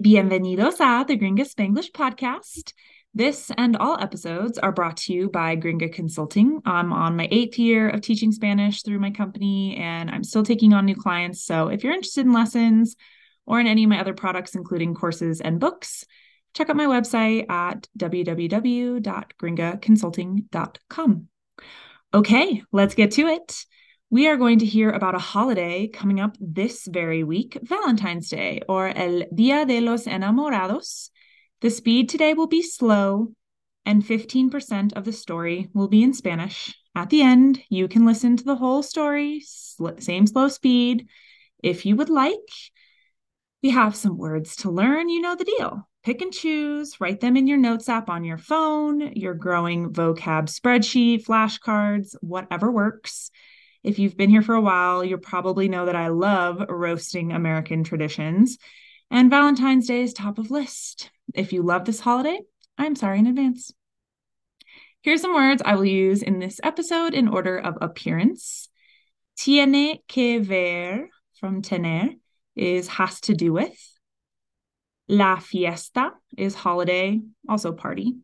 Bienvenidos a the Gringa Spanglish podcast. This and all episodes are brought to you by Gringa Consulting. I'm on my eighth year of teaching Spanish through my company, and I'm still taking on new clients. So if you're interested in lessons or in any of my other products, including courses and books, check out my website at www.gringaconsulting.com. Okay, let's get to it. We are going to hear about a holiday coming up this very week, Valentine's Day, or El Día de los Enamorados. The speed today will be slow, and 15% of the story will be in Spanish. At the end, you can listen to the whole story, same slow speed, if you would like. We have some words to learn, you know the deal. Pick and choose, write them in your notes app on your phone, your growing vocab spreadsheet, flashcards, whatever works. If you've been here for a while, you'll probably know that I love roasting American traditions, and Valentine's Day is top of list. If you love this holiday, I'm sorry in advance. Here's some words I will use in this episode in order of appearance. Tiene que ver from tener is has to do with. La fiesta is holiday, also party.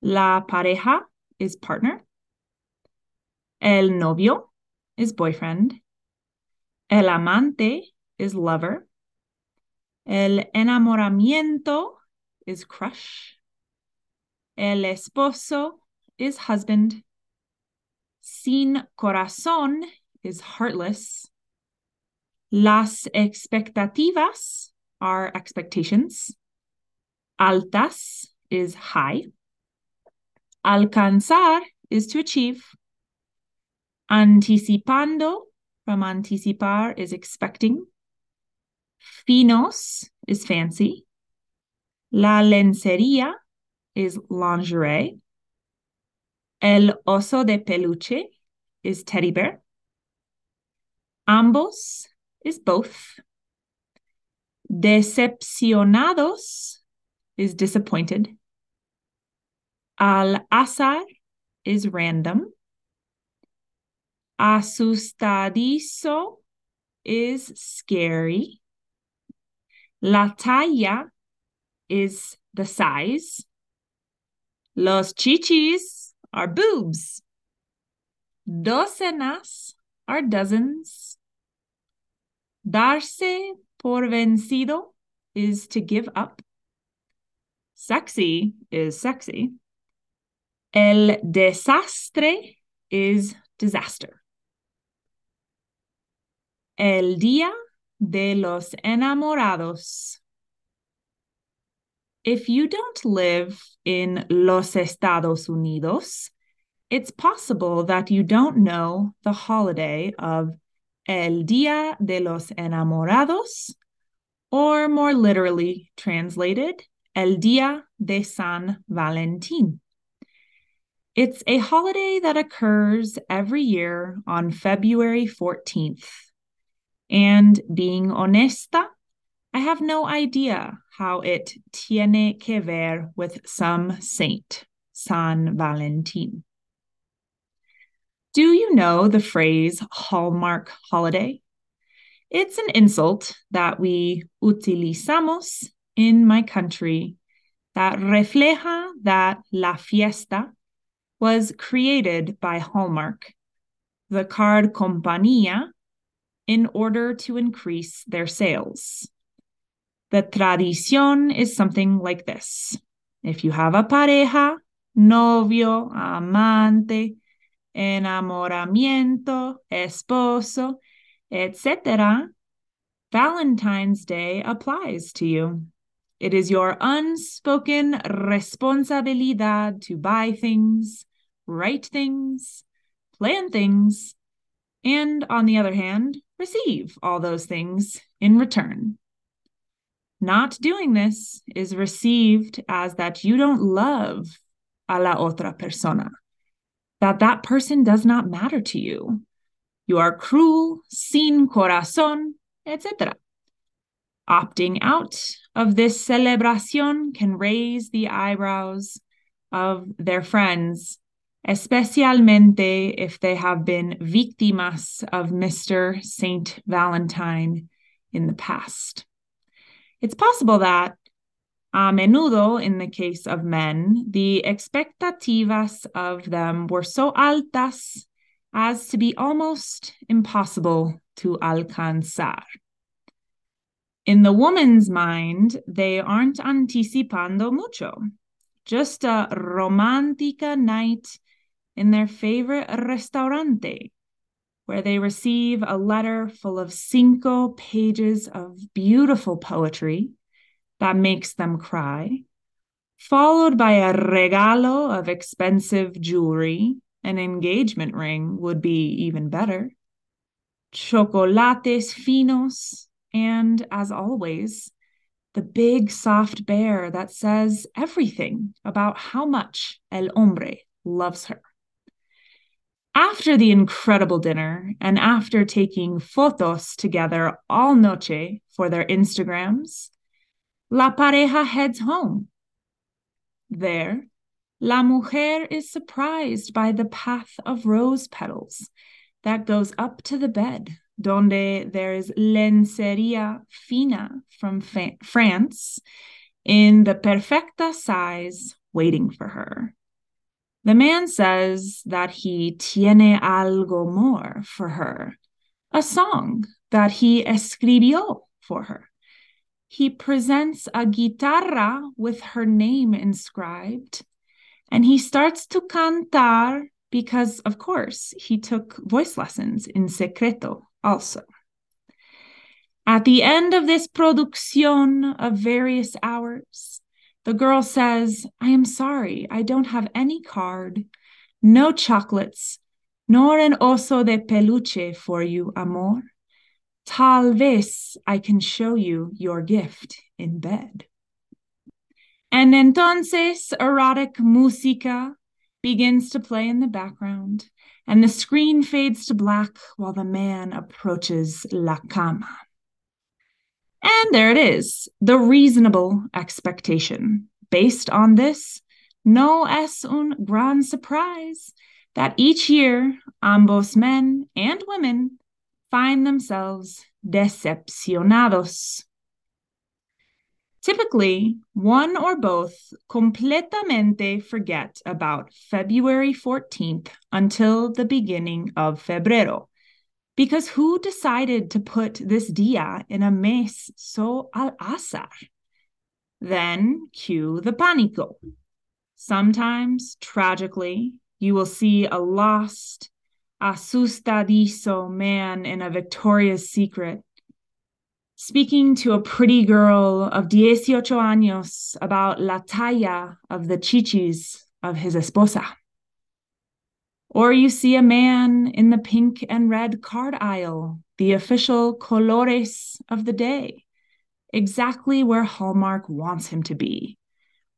La pareja is partner. El novio is boyfriend. El amante is lover. El enamoramiento is crush. El esposo is husband. Sin corazón is heartless. Las expectativas are expectations. Altas is high. Alcanzar is to achieve. Anticipando from anticipar is expecting. Finos is fancy. La lencería is lingerie. El oso de peluche is teddy bear. Ambos is both. Decepcionados is disappointed. Al azar is random. Asustadizo is scary. La talla is the size. Los chichis are boobs. Docenas are dozens. Darse por vencido is to give up. Sexy is sexy. El desastre is disaster. El Día de los Enamorados. If you don't live in Los Estados Unidos, it's possible that you don't know the holiday of El Día de los Enamorados, or more literally translated, El Día de San Valentín. It's a holiday that occurs every year on February 14th. And being honesta, I have no idea how it tiene que ver with some saint, San Valentin. Do you know the phrase Hallmark holiday? It's an insult that we utilizamos in my country that refleja that la fiesta was created by Hallmark, the card compañía in order to increase their sales. The tradición is something like this. If you have a pareja, novio, amante, enamoramiento, esposo, etc., Valentine's Day applies to you. It is your unspoken responsabilidad to buy things, write things, plan things, and on the other hand, receive all those things in return. Not doing this is received as that you don't love a la otra persona, that that person does not matter to you. You are cruel, sin corazón, etc. Opting out of this celebración can raise the eyebrows of their friends especialmente if they have been víctimas of Mr. Saint Valentine in the past. It's possible that, a menudo, in the case of men, the expectativas of them were so altas as to be almost impossible to alcanzar. In the woman's mind, they aren't anticipando mucho. Just a romantica night in their favorite restaurante, where they receive a letter full of cinco pages of beautiful poetry that makes them cry, followed by a regalo of expensive jewelry. An engagement ring would be even better. Chocolates finos, and as always, the big soft bear that says everything about how much El Hombre loves her. After the incredible dinner and after taking fotos together all noche for their Instagrams, La pareja heads home. There, La mujer is surprised by the path of rose petals that goes up to the bed donde there is lencería fina from fa- France in the perfecta size waiting for her. The man says that he tiene algo more for her, a song that he escribió for her. He presents a guitarra with her name inscribed, and he starts to cantar because, of course, he took voice lessons in secreto also. At the end of this production of various hours, the girl says, I am sorry, I don't have any card, no chocolates, nor an oso de peluche for you, amor. Tal vez I can show you your gift in bed. And entonces erotic música begins to play in the background and the screen fades to black while the man approaches La Cama. And there it is, the reasonable expectation. Based on this, no es un gran surprise that each year ambos men and women find themselves decepcionados Typically, one or both completamente forget about February 14th until the beginning of febrero. Because who decided to put this dia in a mes so al azar? Then cue the pánico. Sometimes, tragically, you will see a lost, asustadizo man in a Victoria's Secret speaking to a pretty girl of 18 años about la talla of the chichis of his esposa. Or you see a man in the pink and red card aisle, the official colores of the day, exactly where Hallmark wants him to be,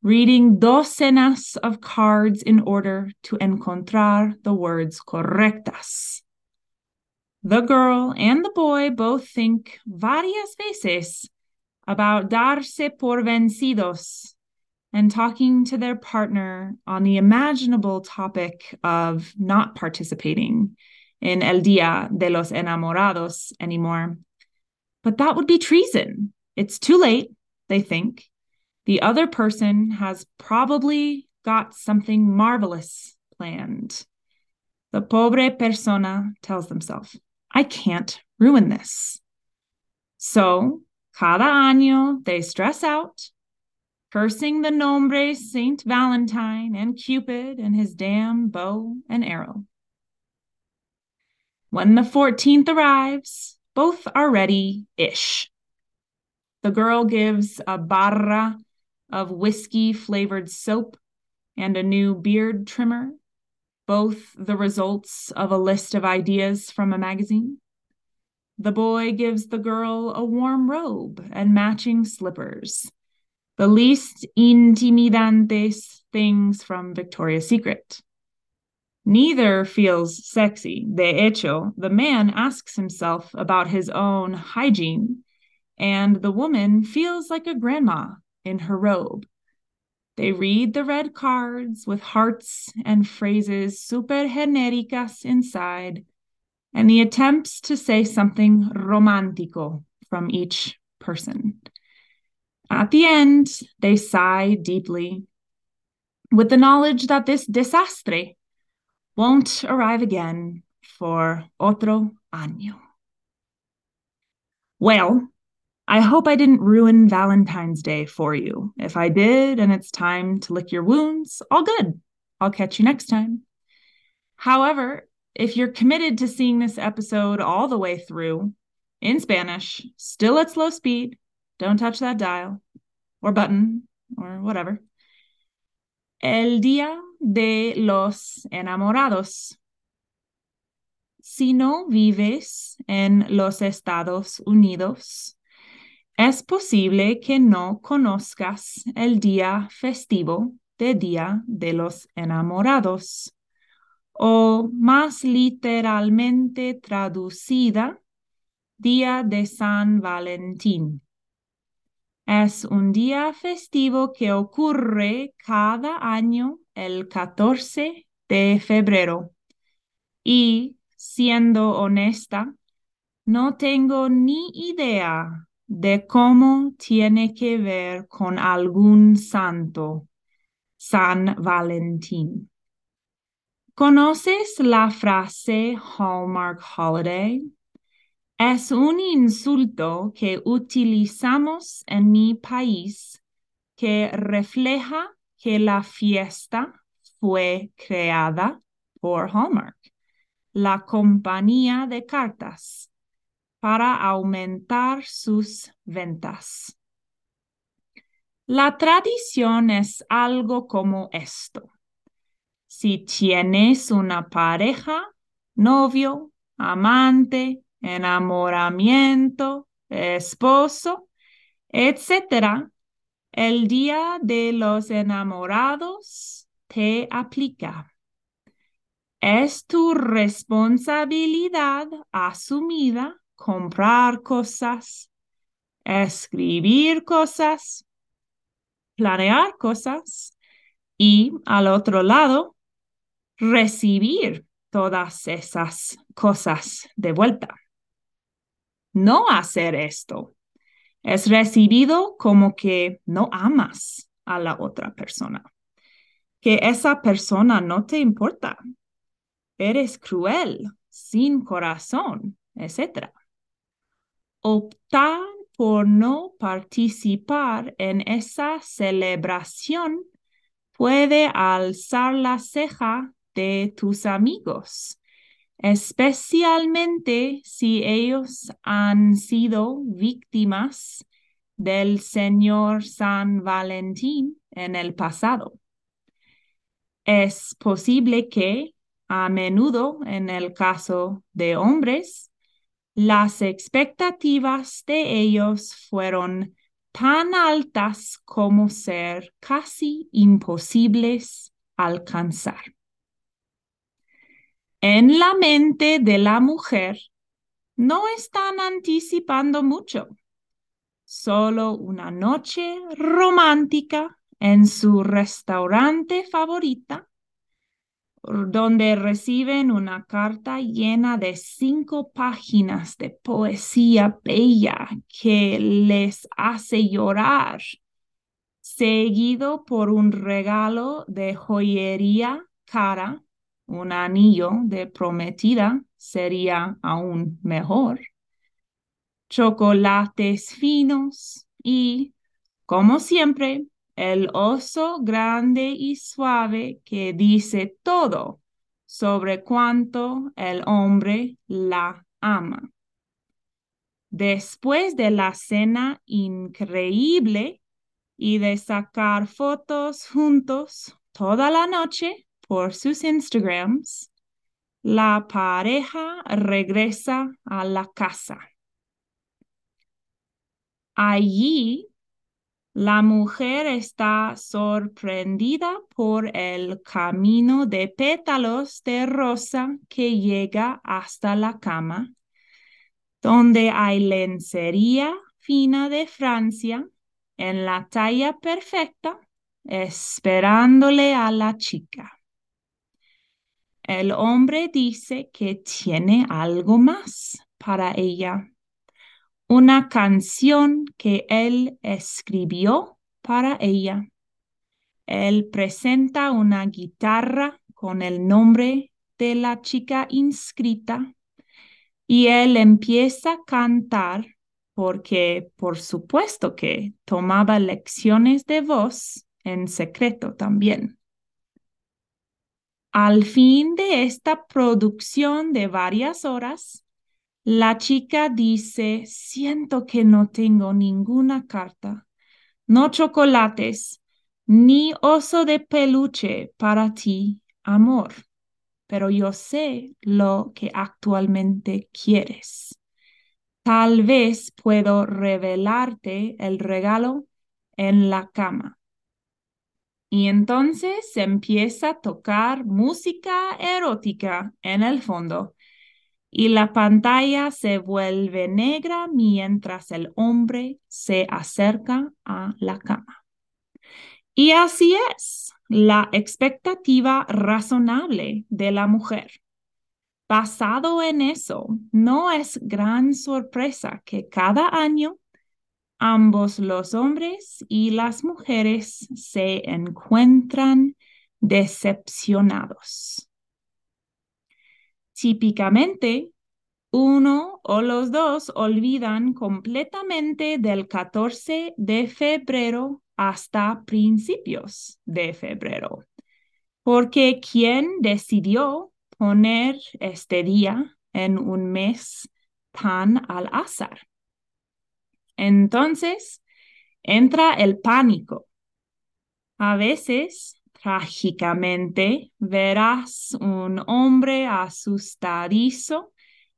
reading docenas of cards in order to encontrar the words correctas. The girl and the boy both think varias veces about darse por vencidos and talking to their partner on the imaginable topic of not participating in El Dia de los Enamorados anymore. But that would be treason. It's too late, they think. The other person has probably got something marvelous planned. The pobre persona tells themselves. I can't ruin this. So, cada año they stress out, cursing the nombre Saint Valentine and Cupid and his damn bow and arrow. When the 14th arrives, both are ready ish. The girl gives a barra of whiskey flavored soap and a new beard trimmer both the results of a list of ideas from a magazine. The boy gives the girl a warm robe and matching slippers, the least intimidantes things from Victoria's Secret. Neither feels sexy. De hecho, the man asks himself about his own hygiene, and the woman feels like a grandma in her robe they read the red cards with hearts and phrases super genéricas inside, and the attempts to say something romantico from each person. At the end, they sigh deeply with the knowledge that this desastre won't arrive again for otro año. Well, I hope I didn't ruin Valentine's Day for you. If I did and it's time to lick your wounds, all good. I'll catch you next time. However, if you're committed to seeing this episode all the way through in Spanish, still at slow speed, don't touch that dial or button or whatever. El Día de los Enamorados. Si no vives en los Estados Unidos, es posible que no conozcas el día festivo de Día de los Enamorados, o más literalmente traducida, Día de San Valentín. Es un día festivo que ocurre cada año el 14 de febrero. Y, siendo honesta, no tengo ni idea de cómo tiene que ver con algún santo, San Valentín. ¿Conoces la frase Hallmark Holiday? Es un insulto que utilizamos en mi país que refleja que la fiesta fue creada por Hallmark, la compañía de cartas, para aumentar sus ventas. La tradición es algo como esto. Si tienes una pareja, novio, amante, enamoramiento, esposo, etc., el día de los enamorados te aplica. Es tu responsabilidad asumida comprar cosas, escribir cosas, planear cosas y al otro lado, recibir todas esas cosas de vuelta no hacer esto. Es recibido como que no amas a la otra persona, que esa persona no te importa, eres cruel, sin corazón, etc. Optar por no participar en esa celebración puede alzar la ceja de tus amigos especialmente si ellos han sido víctimas del Señor San Valentín en el pasado. Es posible que, a menudo en el caso de hombres, las expectativas de ellos fueron tan altas como ser casi imposibles alcanzar. En la mente de la mujer no están anticipando mucho, solo una noche romántica en su restaurante favorita, donde reciben una carta llena de cinco páginas de poesía bella que les hace llorar, seguido por un regalo de joyería cara un anillo de prometida sería aún mejor. Chocolates finos y, como siempre, el oso grande y suave que dice todo sobre cuánto el hombre la ama. Después de la cena increíble y de sacar fotos juntos toda la noche, por sus Instagrams, la pareja regresa a la casa. Allí, la mujer está sorprendida por el camino de pétalos de rosa que llega hasta la cama, donde hay lencería fina de Francia en la talla perfecta, esperándole a la chica. El hombre dice que tiene algo más para ella. una canción que él escribió para ella. Él presenta una guitarra con el nombre de la chica inscrita y él empieza a cantar porque por supuesto que tomaba lecciones de voz en secreto también. Al fin de esta producción de varias horas, la chica dice, siento que no tengo ninguna carta, no chocolates, ni oso de peluche para ti, amor pero yo sé lo que actualmente quieres. Tal vez puedo revelarte el regalo en la cama. Y entonces empieza a tocar música erótica en el fondo y la pantalla se vuelve negra mientras el hombre se acerca a la cama. Y así es la expectativa razonable de la mujer. Basado en eso, no es gran sorpresa que cada año ambos los hombres y las mujeres se encuentran decepcionados. Típicamente, uno o los dos olvidan completamente del 14 de febrero hasta principios de febrero, porque quien decidió poner este día en un mes tan al azar. Entonces entra el pánico. A veces, trágicamente, verás un hombre asustadizo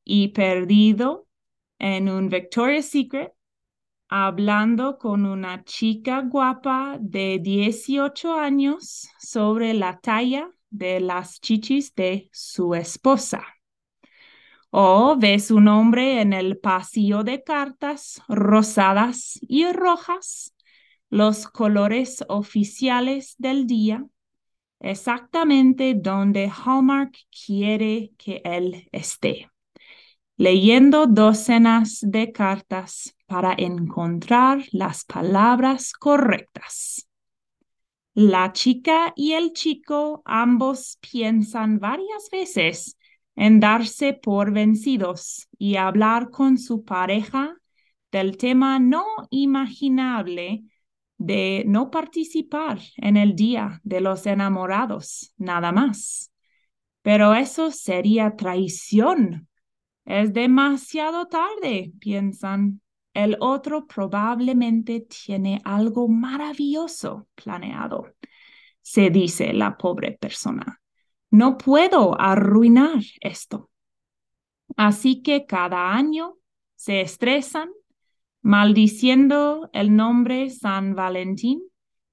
y perdido en un Victoria's Secret hablando con una chica guapa de 18 años sobre la talla de las chichis de su esposa. O ves un hombre en el pasillo de cartas rosadas y rojas, los colores oficiales del día, exactamente donde Hallmark quiere que él esté leyendo docenas de cartas para encontrar las palabras correctas. La chica y el chico ambos piensan varias veces en darse por vencidos y hablar con su pareja del tema no imaginable de no participar en el Día de los Enamorados, nada más. Pero eso sería traición es demasiado tarde, piensan. El otro probablemente tiene algo maravilloso planeado, se dice la pobre persona. No puedo arruinar esto. Así que cada año se estresan maldiciendo el nombre San Valentín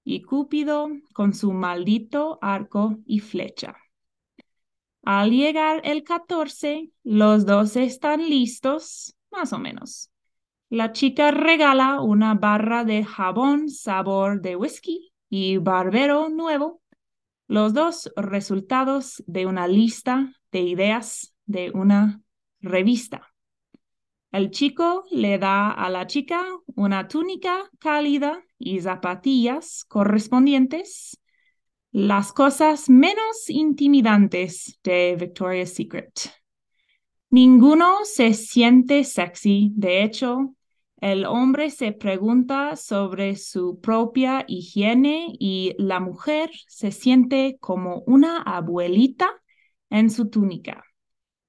y Cúpido con su maldito arco y flecha. Al llegar el 14, los dos están listos, más o menos. La chica regala una barra de jabón sabor de whisky y barbero nuevo, los dos resultados de una lista de ideas de una revista. El chico le da a la chica una túnica cálida y zapatillas correspondientes las cosas menos intimidantes de Victoria's Secret. Ninguno se siente sexy. De hecho, el hombre se pregunta sobre su propia higiene y la mujer se siente como una abuelita en su túnica.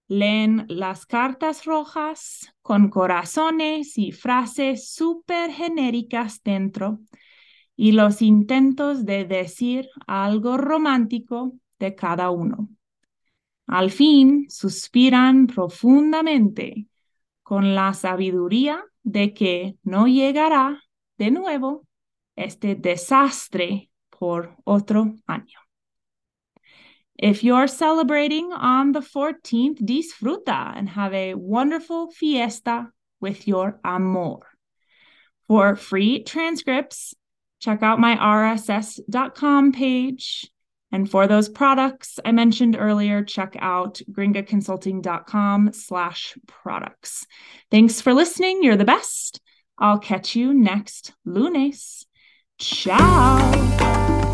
Leen las cartas rojas con corazones y frases súper genéricas dentro y los intentos de decir algo romántico de cada uno. Al fin suspiran profundamente con la sabiduría de que no llegará de nuevo este desastre por otro año. If you're celebrating on the 14th, disfruta and have a wonderful fiesta with your amor. For free transcripts, check out my rss.com page And for those products I mentioned earlier, check out gringaconsulting.com slash products. Thanks for listening. You're the best. I'll catch you next lunes. Ciao.